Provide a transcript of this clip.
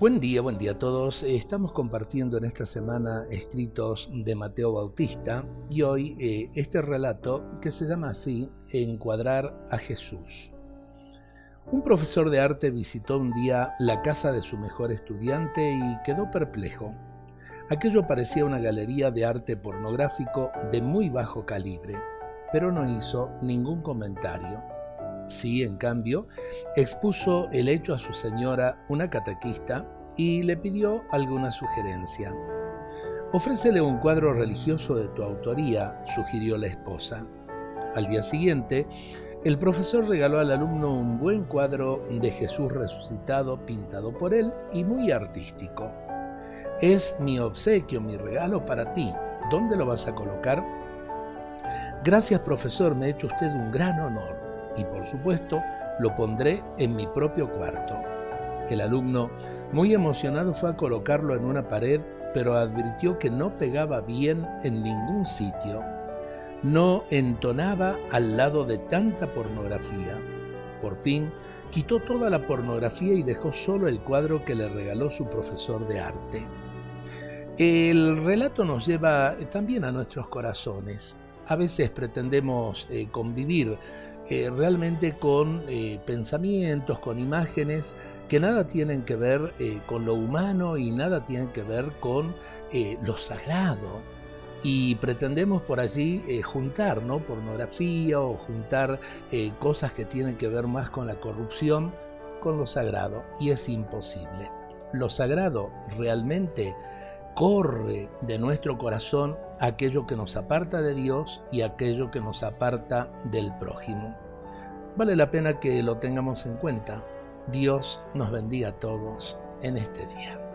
Buen día, buen día a todos. Estamos compartiendo en esta semana escritos de Mateo Bautista y hoy eh, este relato que se llama así, Encuadrar a Jesús. Un profesor de arte visitó un día la casa de su mejor estudiante y quedó perplejo. Aquello parecía una galería de arte pornográfico de muy bajo calibre, pero no hizo ningún comentario. Sí, en cambio, expuso el hecho a su señora, una catequista, y le pidió alguna sugerencia. Ofrécele un cuadro religioso de tu autoría, sugirió la esposa. Al día siguiente, el profesor regaló al alumno un buen cuadro de Jesús resucitado pintado por él y muy artístico. Es mi obsequio, mi regalo para ti. ¿Dónde lo vas a colocar? Gracias profesor, me ha hecho usted un gran honor y por supuesto lo pondré en mi propio cuarto. El alumno, muy emocionado, fue a colocarlo en una pared, pero advirtió que no pegaba bien en ningún sitio. No entonaba al lado de tanta pornografía. Por fin, quitó toda la pornografía y dejó solo el cuadro que le regaló su profesor de arte. El relato nos lleva también a nuestros corazones. A veces pretendemos eh, convivir eh, realmente con eh, pensamientos, con imágenes que nada tienen que ver con lo humano y nada tienen que ver con lo sagrado. Y pretendemos por allí juntar ¿no? pornografía o juntar cosas que tienen que ver más con la corrupción con lo sagrado. Y es imposible. Lo sagrado realmente corre de nuestro corazón aquello que nos aparta de Dios y aquello que nos aparta del prójimo. Vale la pena que lo tengamos en cuenta. Dios nos bendiga a todos en este día.